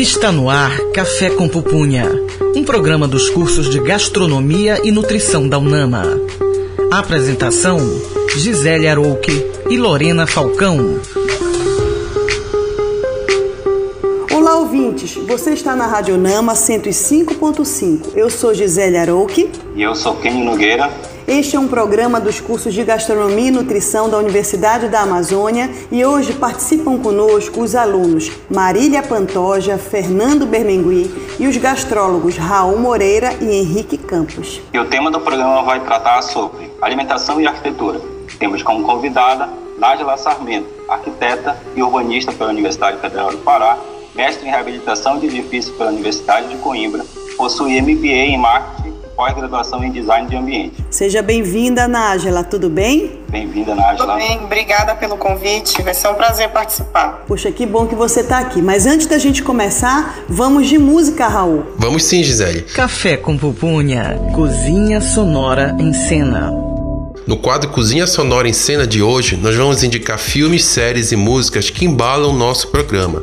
Está no ar Café com Pupunha, um programa dos cursos de Gastronomia e Nutrição da UNAMA. Apresentação: Gisele Arouque e Lorena Falcão. Olá, ouvintes. Você está na Rádio Nama 105.5. Eu sou Gisele Arouque. E eu sou Kenny Nogueira. Este é um programa dos cursos de Gastronomia e Nutrição da Universidade da Amazônia e hoje participam conosco os alunos Marília Pantoja, Fernando Bermengui e os gastrólogos Raul Moreira e Henrique Campos. E o tema do programa vai tratar sobre alimentação e arquitetura. Temos como convidada Nájila Sarmento, arquiteta e urbanista pela Universidade Federal do Pará, mestre em reabilitação de edifícios pela Universidade de Coimbra, possui MBA em marketing pós-graduação em Design de Ambiente. Seja bem-vinda, Nájela, tudo bem? Bem-vinda, Nájela. Tudo bem, obrigada pelo convite, vai ser um prazer participar. Poxa, que bom que você está aqui. Mas antes da gente começar, vamos de música, Raul. Vamos sim, Gisele. Café com pupunha, cozinha sonora em cena. No quadro Cozinha Sonora em Cena de hoje, nós vamos indicar filmes, séries e músicas que embalam nosso programa.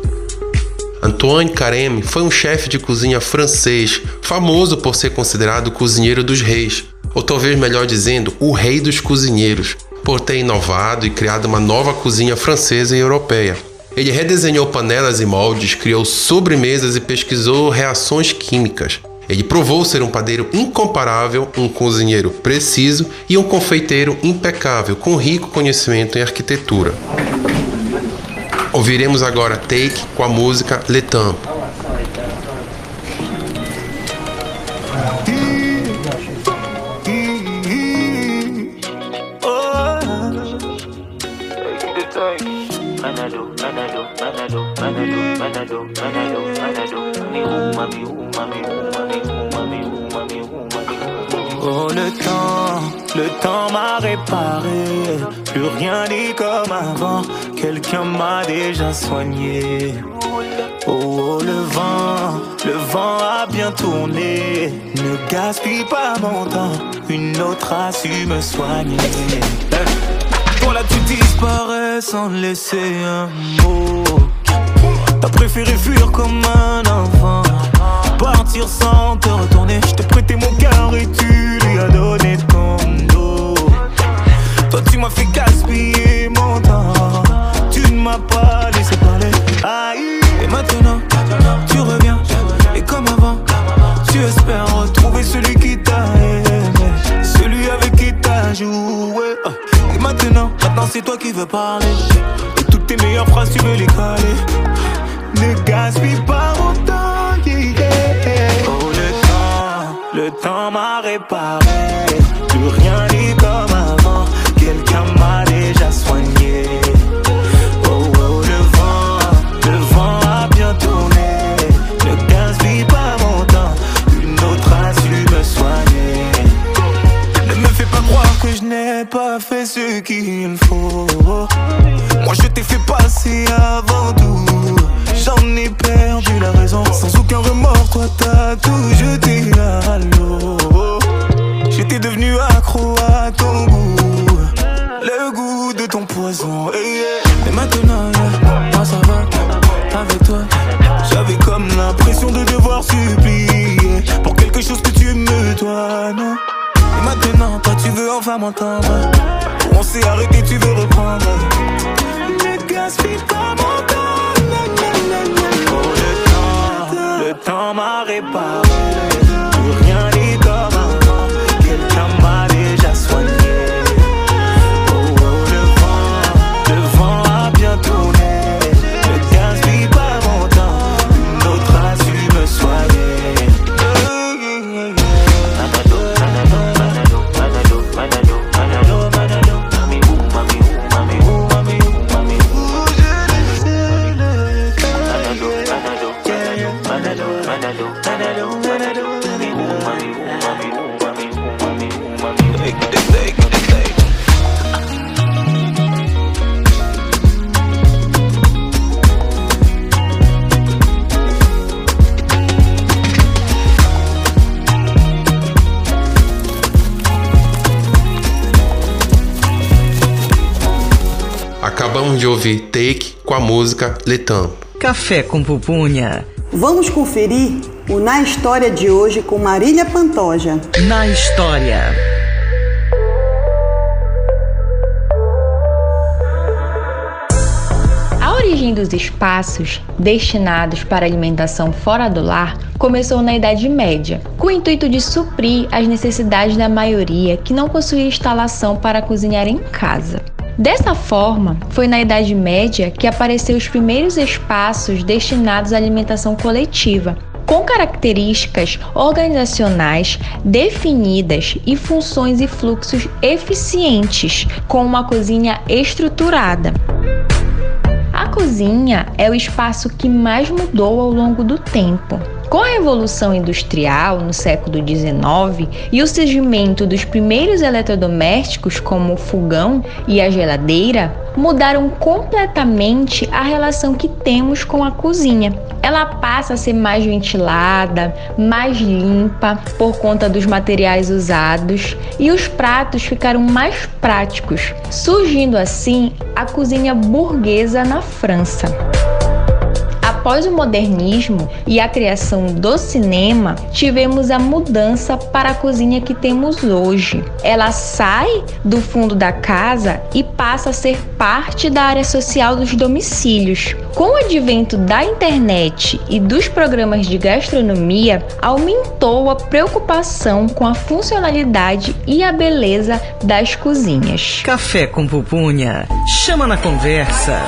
Antoine Carême foi um chefe de cozinha francês, famoso por ser considerado cozinheiro dos reis, ou talvez melhor dizendo, o rei dos cozinheiros, por ter inovado e criado uma nova cozinha francesa e europeia. Ele redesenhou panelas e moldes, criou sobremesas e pesquisou reações químicas. Ele provou ser um padeiro incomparável, um cozinheiro preciso e um confeiteiro impecável, com rico conhecimento em arquitetura. Ouviremos agora Take com a música Le Temps. Oh le temps, le temps m'a réparé, plus rien n'est comme avant, quelqu'un m'a déjà soigné. Oh, oh, le vent, le vent a bien tourné, ne gaspille pas mon temps, une autre a su me soigner. Voilà tu disparais sans laisser un mot, t'as préféré fuir comme un enfant. Partir sans te retourner, je t'ai prêté mon cœur et tu lui as donné ton dos. Toi tu m'as fait gaspiller c'est toi qui veux parler, toutes tes meilleures phrases tu veux les caler. Ne gaspille pas mon temps. Oh le temps, le temps m'a réparé. Pas fait ce qu'il faut. Moi je t'ai fait passer avant tout. J'en ai perdu la raison. Sans aucun remords toi t'as tout jeté à l'eau. J'étais devenu accro à ton goût. Le goût de ton poison veux música Le Temps. Café com pupunha, Vamos conferir o Na História de hoje com Marília Pantoja. Na História. A origem dos espaços destinados para alimentação fora do lar começou na Idade Média, com o intuito de suprir as necessidades da maioria que não possuía instalação para cozinhar em casa. Dessa forma, foi na Idade Média que apareceram os primeiros espaços destinados à alimentação coletiva, com características organizacionais definidas e funções e fluxos eficientes, com uma cozinha estruturada. A cozinha é o espaço que mais mudou ao longo do tempo. Com a Revolução Industrial no século XIX e o surgimento dos primeiros eletrodomésticos, como o fogão e a geladeira, mudaram completamente a relação que temos com a cozinha. Ela passa a ser mais ventilada, mais limpa por conta dos materiais usados e os pratos ficaram mais práticos, surgindo assim a cozinha burguesa na França após o modernismo e a criação do cinema, tivemos a mudança para a cozinha que temos hoje. Ela sai do fundo da casa e passa a ser parte da área social dos domicílios. Com o advento da internet e dos programas de gastronomia, aumentou a preocupação com a funcionalidade e a beleza das cozinhas. Café com pupunha. Chama na conversa.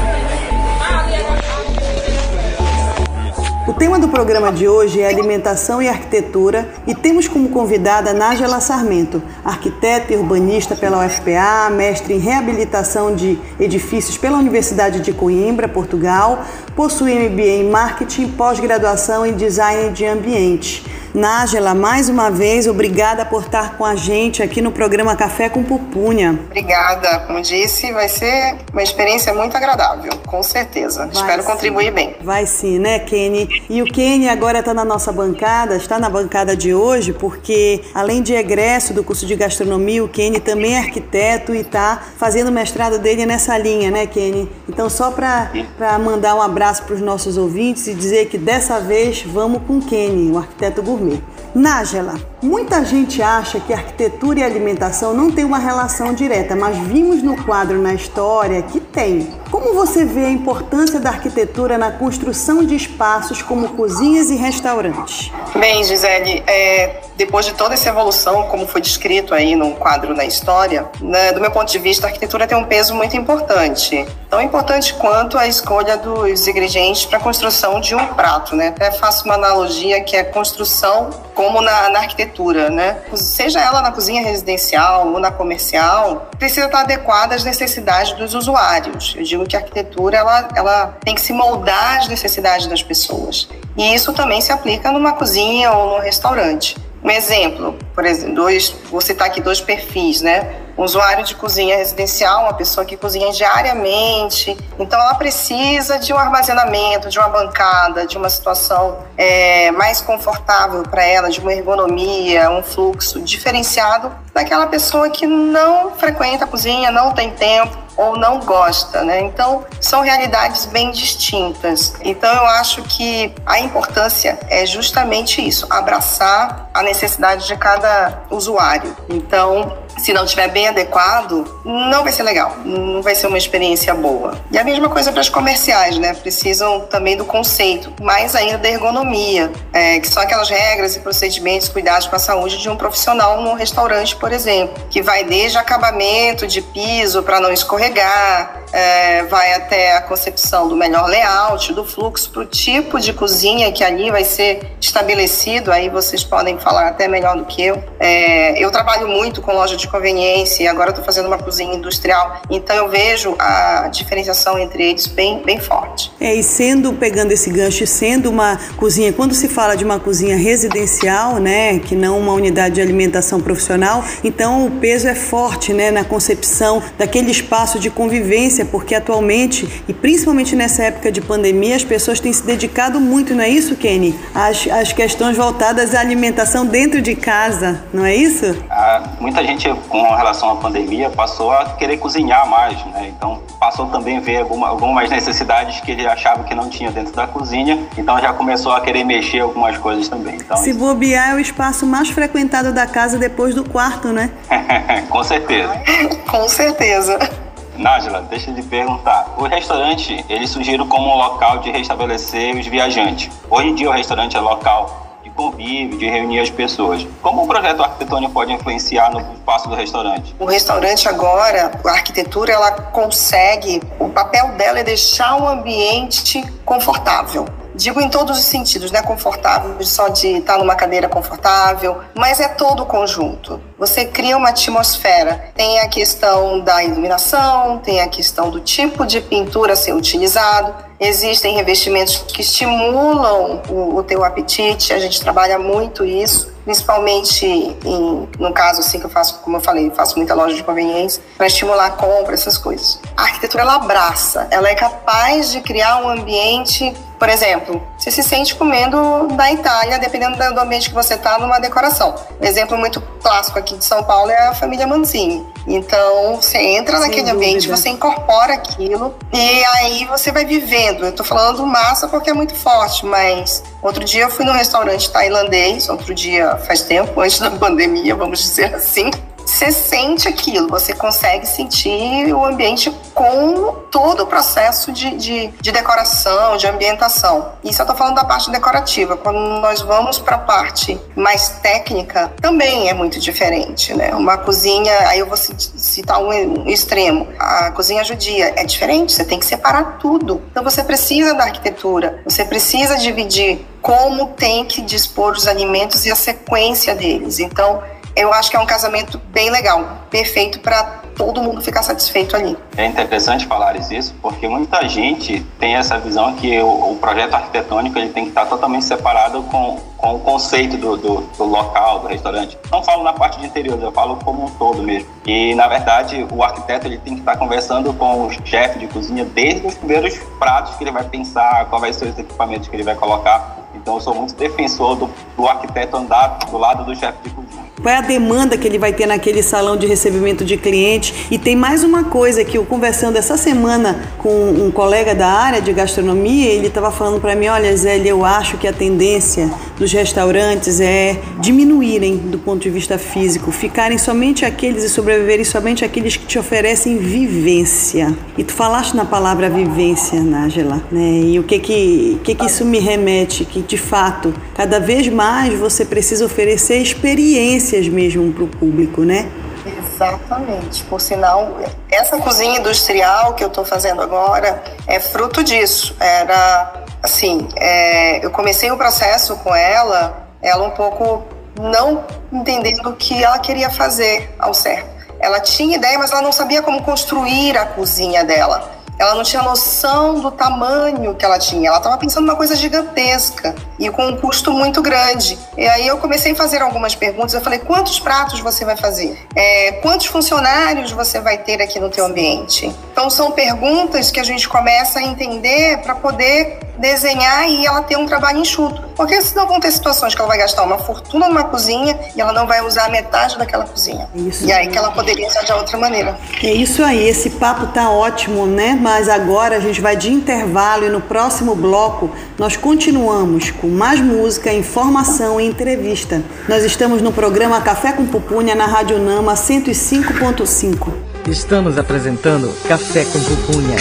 O tema do programa de hoje é alimentação e arquitetura e temos como convidada Nájela Sarmento, arquiteta e urbanista pela UFPA, mestre em reabilitação de edifícios pela Universidade de Coimbra, Portugal, possui MBA em marketing, pós-graduação em design de ambiente. Nájela, mais uma vez, obrigada por estar com a gente aqui no programa Café com Pupunha. Obrigada. Como disse, vai ser uma experiência muito agradável, com certeza. Vai Espero sim. contribuir bem. Vai sim, né, Kenny? E o Kenny agora está na nossa bancada, está na bancada de hoje, porque além de egresso do curso de gastronomia, o Kenny também é arquiteto e está fazendo o mestrado dele nessa linha, né, Kenny? Então, só para mandar um abraço para os nossos ouvintes e dizer que dessa vez vamos com Kenny, o arquiteto gourmet. Nájela, muita gente acha que arquitetura e alimentação não têm uma relação direta, mas vimos no quadro na história que tem. Como você vê a importância da arquitetura na construção de espaços como cozinhas e restaurantes? Bem, Gisele, é, depois de toda essa evolução, como foi descrito aí no quadro na história, né, do meu ponto de vista, a arquitetura tem um peso muito importante. Tão importante quanto a escolha dos ingredientes para a construção de um prato. Né? Até faço uma analogia que é construção como na, na arquitetura. Né? Seja ela na cozinha residencial ou na comercial, precisa estar adequada às necessidades dos usuários. Eu digo que a arquitetura ela, ela tem que se moldar às necessidades das pessoas. E isso também se aplica numa cozinha ou num restaurante. Um exemplo, por exemplo, dois, vou citar aqui dois perfis, né? Um usuário de cozinha residencial, uma pessoa que cozinha diariamente, então ela precisa de um armazenamento, de uma bancada, de uma situação é, mais confortável para ela, de uma ergonomia, um fluxo diferenciado daquela pessoa que não frequenta a cozinha, não tem tempo ou não gosta, né? Então, são realidades bem distintas. Então, eu acho que a importância é justamente isso, abraçar a necessidade de cada usuário. Então, se não estiver bem adequado, não vai ser legal, não vai ser uma experiência boa. E a mesma coisa para as comerciais, né? Precisam também do conceito, mais ainda da ergonomia, é, que são aquelas regras e procedimentos, cuidados com a saúde de um profissional num restaurante, por exemplo, que vai desde acabamento de piso para não escorregar, é, vai até a concepção do melhor layout, do fluxo, para o tipo de cozinha que ali vai ser estabelecido. Aí vocês podem falar até melhor do que eu. É, eu trabalho muito com loja de conveniência e agora estou fazendo uma cozinha industrial. Então eu vejo a diferenciação entre eles bem, bem forte. É, e sendo, pegando esse gancho, sendo uma cozinha, quando se fala de uma cozinha residencial, né, que não uma unidade de alimentação profissional, então o peso é forte, né, na concepção daquele espaço de convivência, porque atualmente, e principalmente nessa época de pandemia, as pessoas têm se dedicado muito, não é isso, Kenny? As, as questões voltadas à alimentação dentro de casa, não é isso? Ah, muita gente, com relação à pandemia, passou a querer cozinhar mais, né? Então, passou também a ver alguma, algumas necessidades que ele achava que não tinha dentro da cozinha, então já começou a querer mexer algumas coisas também. Então, Se isso... bobear, é o espaço mais frequentado da casa depois do quarto, né? com certeza. com certeza. Nájila, deixa te perguntar. O restaurante, ele surgiu como um local de restabelecer os viajantes. Hoje em dia o restaurante é local de convívio, de reunir as pessoas. Como o projeto arquitetônico pode influenciar no espaço do restaurante? O restaurante agora, a arquitetura, ela consegue, o papel dela é deixar o ambiente confortável. Digo em todos os sentidos, não é confortável só de estar numa cadeira confortável, mas é todo o conjunto. Você cria uma atmosfera. Tem a questão da iluminação, tem a questão do tipo de pintura a ser utilizado. Existem revestimentos que estimulam o, o teu apetite, a gente trabalha muito isso principalmente em, no caso assim que eu faço, como eu falei, faço muita loja de conveniência, para estimular a compra, essas coisas. A arquitetura ela abraça, ela é capaz de criar um ambiente, por exemplo, você se sente comendo na Itália, dependendo do ambiente que você está, numa decoração. Exemplo muito clássico aqui de São Paulo é a família Manzini. Então, você entra Sem naquele dúvida. ambiente, você incorpora aquilo e aí você vai vivendo. Eu tô falando massa porque é muito forte, mas outro dia eu fui num restaurante tailandês, outro dia faz tempo, antes da pandemia, vamos dizer assim você sente aquilo, você consegue sentir o ambiente com todo o processo de, de, de decoração, de ambientação. Isso eu estou falando da parte decorativa. Quando nós vamos para a parte mais técnica, também é muito diferente, né? Uma cozinha, aí eu vou citar um extremo. A cozinha judia é diferente, você tem que separar tudo. Então você precisa da arquitetura, você precisa dividir como tem que dispor os alimentos e a sequência deles. Então, eu acho que é um casamento bem legal, perfeito para todo mundo ficar satisfeito ali. É interessante falar isso, porque muita gente tem essa visão que o, o projeto arquitetônico ele tem que estar totalmente separado com, com o conceito do, do, do, local, do restaurante. Não falo na parte de interior, eu falo como um todo mesmo. E, na verdade, o arquiteto ele tem que estar conversando com o chefe de cozinha desde os primeiros pratos que ele vai pensar, qual vai ser os equipamentos que ele vai colocar. Então, eu sou muito defensor do, do arquiteto andar do lado do chefe de cozinha. Qual é a demanda que ele vai ter naquele salão de recebimento de clientes? E tem mais uma coisa que eu conversando essa semana com um colega da área de gastronomia, ele estava falando para mim, olha Zélia, eu acho que a tendência dos restaurantes é diminuírem do ponto de vista físico, ficarem somente aqueles e sobreviverem somente aqueles que te oferecem vivência. E tu falaste na palavra vivência, Nájela, né? E o que que, que que isso me remete? Que de fato, cada vez mais você precisa oferecer experiência experiências mesmo para o público, né? Exatamente. Por sinal, essa cozinha industrial que eu estou fazendo agora é fruto disso. Era assim, é, eu comecei o processo com ela, ela um pouco não entendendo o que ela queria fazer ao certo. Ela tinha ideia, mas ela não sabia como construir a cozinha dela. Ela não tinha noção do tamanho que ela tinha. Ela estava pensando numa coisa gigantesca e com um custo muito grande. E aí eu comecei a fazer algumas perguntas. Eu falei: quantos pratos você vai fazer? É, quantos funcionários você vai ter aqui no teu ambiente? Então são perguntas que a gente começa a entender para poder desenhar e ela ter um trabalho enxuto. Porque senão vão ter situações que ela vai gastar uma fortuna numa cozinha e ela não vai usar metade daquela cozinha. Isso. E aí que ela poderia usar de outra maneira. É isso aí, esse papo tá ótimo, né? Mas agora a gente vai de intervalo e no próximo bloco nós continuamos com mais música, informação e entrevista. Nós estamos no programa Café com Pupunha na Rádio Nama 105.5. Estamos apresentando Café com Pupunha.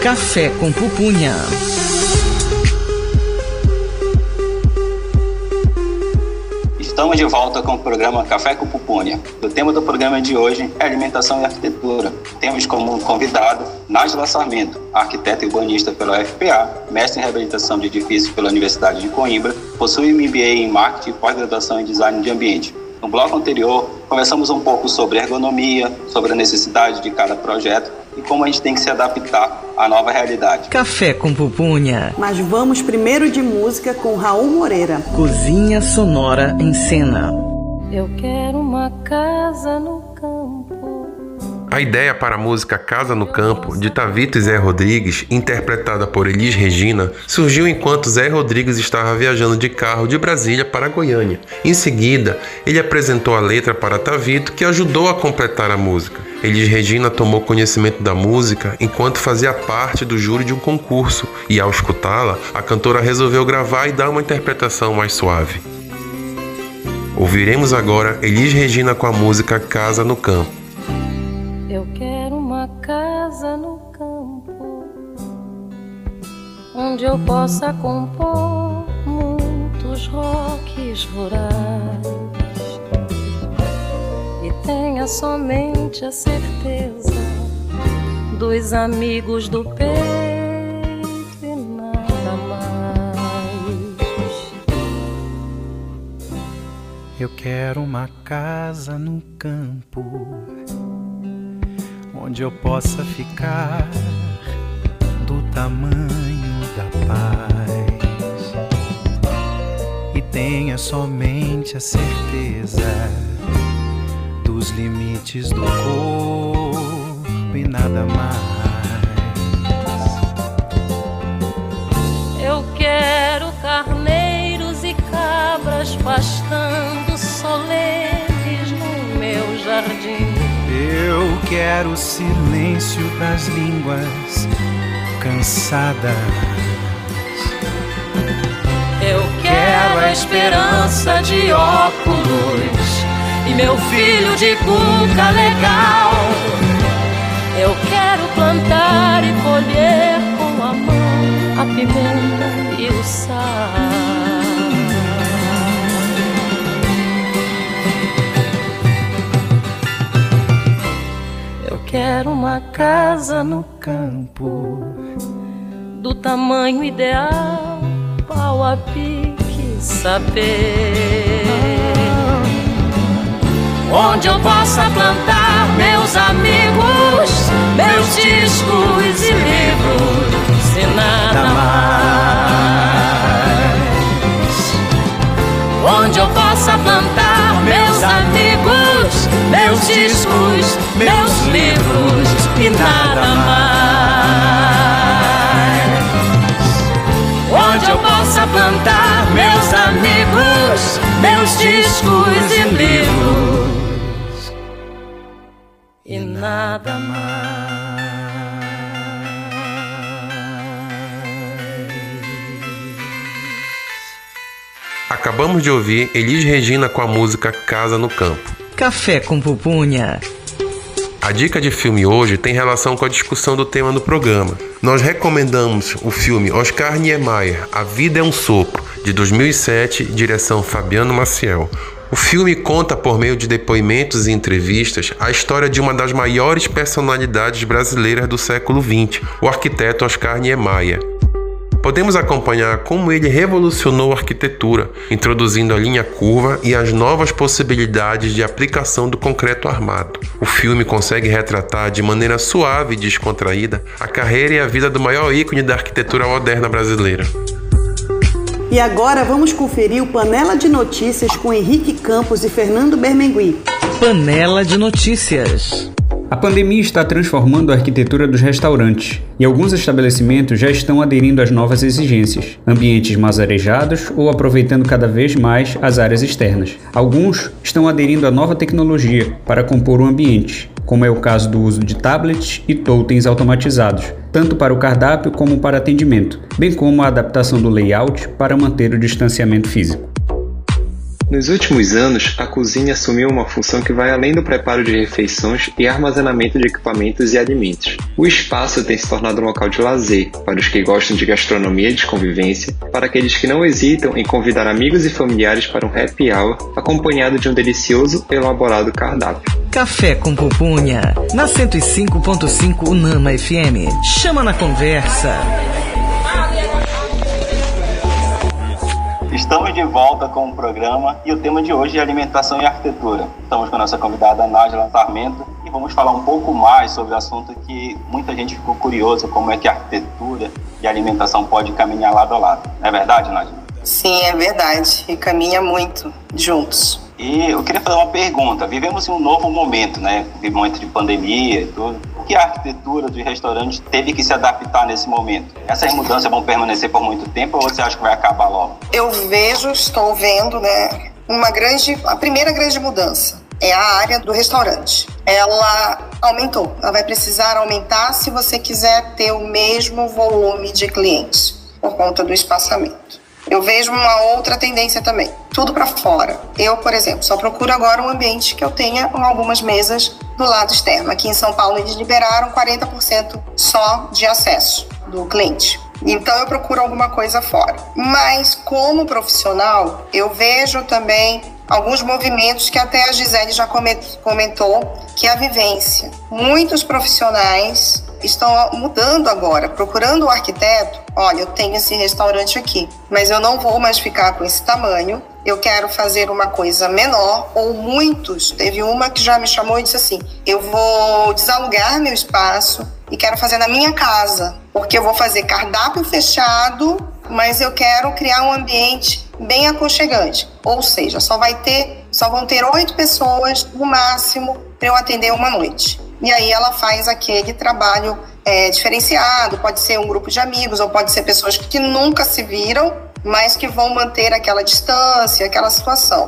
Café com Pupunha. Estamos de volta com o programa Café com Pupunha. O tema do programa de hoje é alimentação e arquitetura. Temos como convidado Nájila Sarmento, arquiteta e urbanista pela UFPA, mestre em reabilitação de edifícios pela Universidade de Coimbra, possui MBA em marketing e pós-graduação em design de ambiente. No bloco anterior, conversamos um pouco sobre ergonomia, sobre a necessidade de cada projeto e como a gente tem que se adaptar à nova realidade. Café com pupunha. Mas vamos primeiro de música com Raul Moreira. Cozinha sonora em cena. Eu quero uma casa no A ideia para a música Casa no Campo, de Tavito e Zé Rodrigues, interpretada por Elis Regina, surgiu enquanto Zé Rodrigues estava viajando de carro de Brasília para Goiânia. Em seguida, ele apresentou a letra para Tavito, que ajudou a completar a música. Elis Regina tomou conhecimento da música enquanto fazia parte do júri de um concurso, e ao escutá-la, a cantora resolveu gravar e dar uma interpretação mais suave. Ouviremos agora Elis Regina com a música Casa no Campo. Eu quero uma casa no campo onde eu possa compor muitos rocks rurais e tenha somente a certeza dos amigos do peito e nada mais. Eu quero uma casa no campo onde eu possa ficar do tamanho da paz e tenha somente a certeza dos limites do corpo e nada mais. Eu quero carneiros e cabras pastando solenes quero o silêncio das línguas cansadas. Eu quero a esperança de óculos e meu filho de cuca legal. Eu quero plantar e colher com a mão a pimenta e o sal. Quero uma casa no campo do tamanho ideal, pau a pique saber. Onde eu possa plantar meus amigos, meus discos e livros e nada mais. Onde eu possa plantar meus discos, meus livros e nada mais. Onde eu possa plantar meus amigos, meus discos e livros e nada mais. Acabamos de ouvir Elis Regina com a música Casa no Campo. Café com pupunha. A dica de filme hoje tem relação com a discussão do tema do programa. Nós recomendamos o filme Oscar Niemeyer, A Vida é um Sopro, de 2007, direção Fabiano Maciel. O filme conta, por meio de depoimentos e entrevistas, a história de uma das maiores personalidades brasileiras do século XX, o arquiteto Oscar Niemeyer podemos acompanhar como ele revolucionou a arquitetura, introduzindo a linha curva e as novas possibilidades de aplicação do concreto armado. O filme consegue retratar de maneira suave e descontraída a carreira e a vida do maior ícone da arquitetura moderna brasileira. E agora vamos conferir o Panela de Notícias com Henrique Campos e Fernando Bermengui. Panela de Notícias. A pandemia está transformando a arquitetura dos restaurantes e alguns estabelecimentos já estão aderindo às novas exigências, ambientes mais arejados ou aproveitando cada vez mais as áreas externas. Alguns estão aderindo à nova tecnologia para compor o ambiente, como é o caso do uso de tablets e totens automatizados, tanto para o cardápio como para atendimento, bem como a adaptação do layout para manter o distanciamento físico. Nos últimos anos, a cozinha assumiu uma função que vai além do preparo de refeições e armazenamento de equipamentos e alimentos. O espaço tem se tornado um local de lazer para os que gostam de gastronomia e de convivência, para aqueles que não hesitam em convidar amigos e familiares para um happy hour acompanhado de um delicioso elaborado cardápio. Café com pupunha, na 105.5 Unama FM. Chama na conversa. Estamos de volta com o programa e o tema de hoje é alimentação e arquitetura. Estamos com a nossa convidada Nájila Sarmento e vamos falar um pouco mais sobre o assunto que muita gente ficou curiosa, como é que a arquitetura e a alimentação pode caminhar lado a lado. Não é verdade, Nájila? Sim, é verdade. E caminha muito juntos. E eu queria fazer uma pergunta. Vivemos em um novo momento, né? Um momento de pandemia e tudo. Que a arquitetura dos restaurantes teve que se adaptar nesse momento? Essas mudanças vão permanecer por muito tempo ou você acha que vai acabar logo? Eu vejo, estou vendo, né? Uma grande, a primeira grande mudança é a área do restaurante. Ela aumentou. Ela vai precisar aumentar se você quiser ter o mesmo volume de clientes por conta do espaçamento. Eu vejo uma outra tendência também, tudo para fora. Eu, por exemplo, só procuro agora um ambiente que eu tenha algumas mesas do lado externo. Aqui em São Paulo eles liberaram 40% só de acesso do cliente. Então eu procuro alguma coisa fora. Mas como profissional, eu vejo também alguns movimentos que até a Gisele já comentou, que é a vivência. Muitos profissionais estão mudando agora, procurando o arquiteto. Olha, eu tenho esse restaurante aqui, mas eu não vou mais ficar com esse tamanho. Eu quero fazer uma coisa menor, ou muitos. Teve uma que já me chamou e disse assim: eu vou desalugar meu espaço e quero fazer na minha casa, porque eu vou fazer cardápio fechado, mas eu quero criar um ambiente bem aconchegante. Ou seja, só vai ter, só vão ter oito pessoas no máximo para eu atender uma noite. E aí ela faz aquele trabalho é, diferenciado, pode ser um grupo de amigos ou pode ser pessoas que nunca se viram, mas que vão manter aquela distância, aquela situação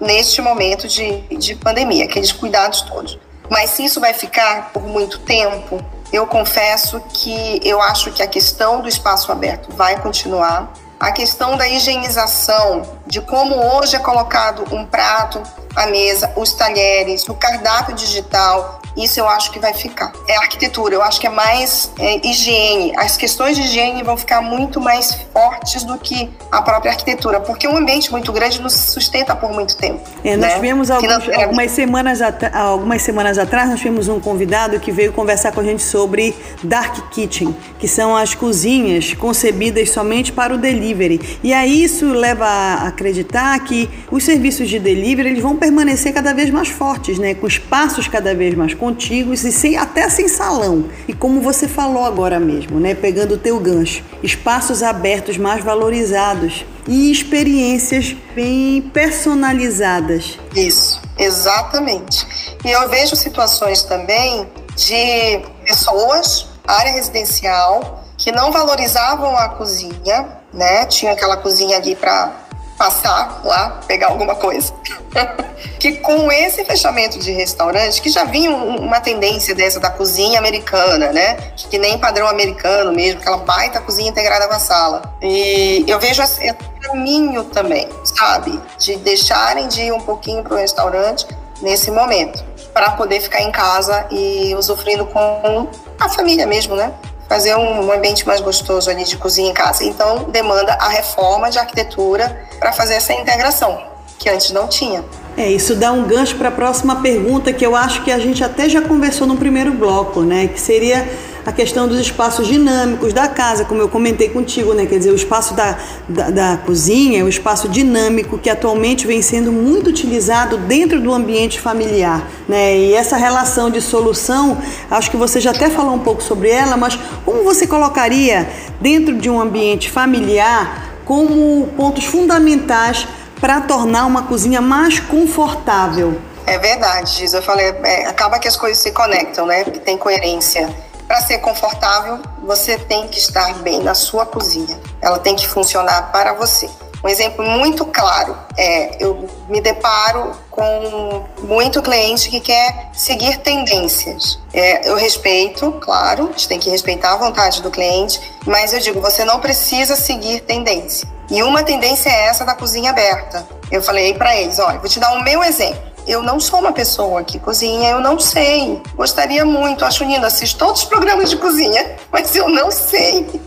neste momento de, de pandemia, aqueles cuidados todos. Mas se isso vai ficar por muito tempo, eu confesso que eu acho que a questão do espaço aberto vai continuar. A questão da higienização, de como hoje é colocado um prato à mesa, os talheres, o cardápio digital, isso eu acho que vai ficar. É arquitetura, eu acho que é mais é, higiene. As questões de higiene vão ficar muito mais fortes do que a própria arquitetura, porque um ambiente muito grande nos sustenta por muito tempo. É, nós né? tivemos alguns, algumas, semanas algumas semanas atrás, nós tivemos um convidado que veio conversar com a gente sobre Dark Kitchen, que são as cozinhas concebidas somente para o delivery. E aí isso leva a acreditar que os serviços de delivery eles vão permanecer cada vez mais fortes, né? com espaços cada vez mais contíguos e sem, até sem salão. E como você falou agora mesmo, né, pegando o teu gancho, espaços abertos mais valorizados e experiências bem personalizadas. Isso, exatamente. E eu vejo situações também de pessoas, área residencial, que não valorizavam a cozinha, né? Tinha aquela cozinha ali para passar lá, pegar alguma coisa. que com esse fechamento de restaurante, que já vinha uma tendência dessa da cozinha americana, né? Que nem padrão americano mesmo, aquela baita cozinha integrada com a sala. E eu vejo esse caminho também, sabe? De deixarem de ir um pouquinho para o restaurante nesse momento, para poder ficar em casa e usufruindo com a família mesmo, né? Fazer um ambiente mais gostoso ali de cozinha em casa. Então, demanda a reforma de arquitetura para fazer essa integração, que antes não tinha. É, isso dá um gancho para a próxima pergunta que eu acho que a gente até já conversou no primeiro bloco, né? Que seria a questão dos espaços dinâmicos da casa, como eu comentei contigo, né? Quer dizer, o espaço da, da, da cozinha é o espaço dinâmico que atualmente vem sendo muito utilizado dentro do ambiente familiar, né? E essa relação de solução, acho que você já até falou um pouco sobre ela, mas como você colocaria dentro de um ambiente familiar como pontos fundamentais para tornar uma cozinha mais confortável? É verdade, Giz. Eu falei, é, acaba que as coisas se conectam, né? Tem coerência para ser confortável, você tem que estar bem na sua cozinha. Ela tem que funcionar para você. Um exemplo muito claro é eu me deparo com muito cliente que quer seguir tendências. É, eu respeito, claro, a gente tem que respeitar a vontade do cliente, mas eu digo, você não precisa seguir tendência. E uma tendência é essa da cozinha aberta. Eu falei para eles, olha, vou te dar o meu exemplo eu não sou uma pessoa que cozinha, eu não sei. Gostaria muito, acho lindo, assisto todos os programas de cozinha, mas eu não sei.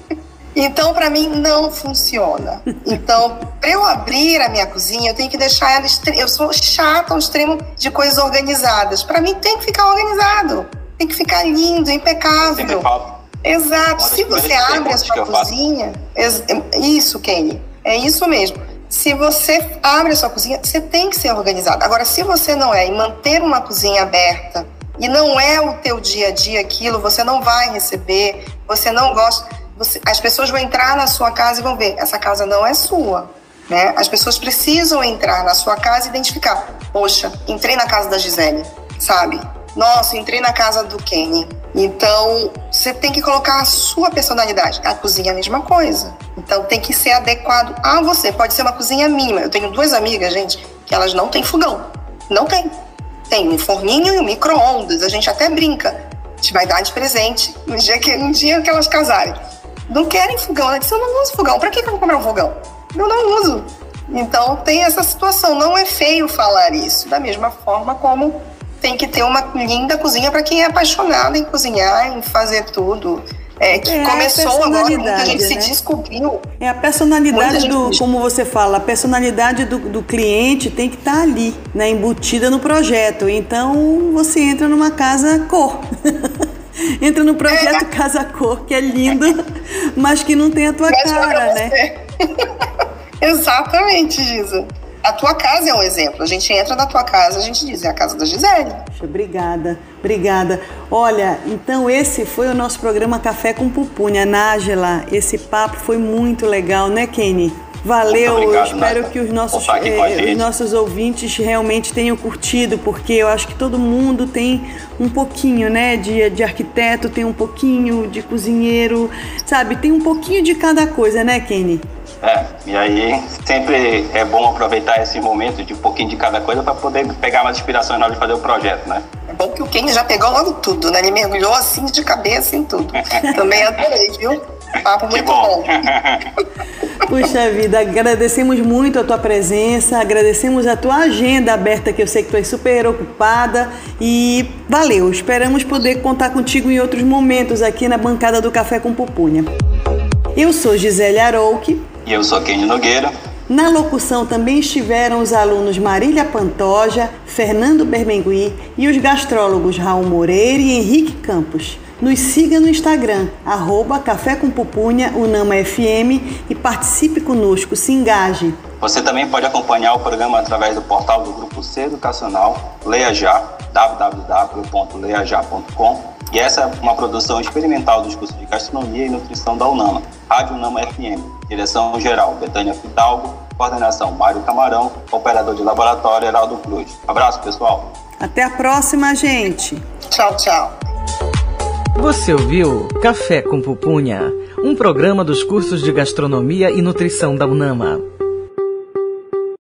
Então, para mim, não funciona. Então, para eu abrir a minha cozinha, eu tenho que deixar ela. Eu sou chata ao extremo de coisas organizadas. Para mim, tem que ficar organizado. Tem que ficar lindo, impecável. Exato. Se você abre a sua cozinha. Isso, Kenny. É isso mesmo se você abre a sua cozinha, você tem que ser organizado. Agora, se você não é e manter uma cozinha aberta e não é o teu dia a dia aquilo, você não vai receber, você não gosta, você, as pessoas vão entrar na sua casa e vão ver, essa casa não é sua. Né? As pessoas precisam entrar na sua casa e identificar poxa, entrei na casa da Gisele, sabe? Nossa, entrei na casa do Kenny. Então, você tem que colocar a sua personalidade. A cozinha é a mesma coisa. Então, tem que ser adequado a você. Pode ser uma cozinha mínima. Eu tenho duas amigas, gente, que elas não têm fogão. Não tem. Tem um forninho e um micro-ondas. A gente até brinca. A gente vai dar de presente no dia que, no dia que elas casarem. Não querem fogão. Ela disse, eu não uso fogão. Pra que eu vou comprar um fogão? Eu não uso. Então, tem essa situação. Não é feio falar isso. Da mesma forma como tem que ter uma linda cozinha para quem é apaixonado em cozinhar, em fazer tudo. É, que é começou agora, muita gente né? se descobriu. É a personalidade do, como você fala, a personalidade do, do cliente tem que estar tá ali, né, embutida no projeto. Então você entra numa casa cor. entra no projeto é. Casa Cor, que é lindo, mas que não tem a tua mas cara, né? Exatamente, Giza. A tua casa é um exemplo. A gente entra na tua casa, a gente diz, é a casa da Gisele. Obrigada, obrigada. Olha, então esse foi o nosso programa Café com Pupunha. Nájela, esse papo foi muito legal, né, Kenny? Valeu, obrigado, eu espero que os nossos, eh, os nossos ouvintes realmente tenham curtido, porque eu acho que todo mundo tem um pouquinho, né, de, de arquiteto, tem um pouquinho de cozinheiro, sabe? Tem um pouquinho de cada coisa, né, Kenny? É, e aí sempre é bom aproveitar esse momento de um pouquinho de cada coisa para poder pegar mais inspirações na hora de fazer o projeto, né? É bom que o Ken já pegou logo tudo, né? Ele mergulhou assim de cabeça em tudo. Também adorei, viu? Papo muito bom. bom. Puxa vida, agradecemos muito a tua presença, agradecemos a tua agenda aberta, que eu sei que tu é super ocupada. E valeu, esperamos poder contar contigo em outros momentos aqui na bancada do Café com Pupunha. Eu sou Gisele Arouque e eu sou Kenny Nogueira. Na locução também estiveram os alunos Marília Pantoja, Fernando Bermengui e os gastrólogos Raul Moreira e Henrique Campos. Nos siga no Instagram, arroba Café com Pupunha, Unama FM e participe conosco, se engaje. Você também pode acompanhar o programa através do portal do Grupo C Educacional, Leia Já, www.leiajá.com e essa é uma produção experimental dos cursos de Gastronomia e Nutrição da UNAMA, Rádio UNAMA FM. Direção geral, Betânia Fidalgo. Coordenação, Mário Camarão. Operador de laboratório, Heraldo Cruz. Abraço, pessoal. Até a próxima, gente. Tchau, tchau. Você ouviu Café com Pupunha, um programa dos cursos de Gastronomia e Nutrição da UNAMA.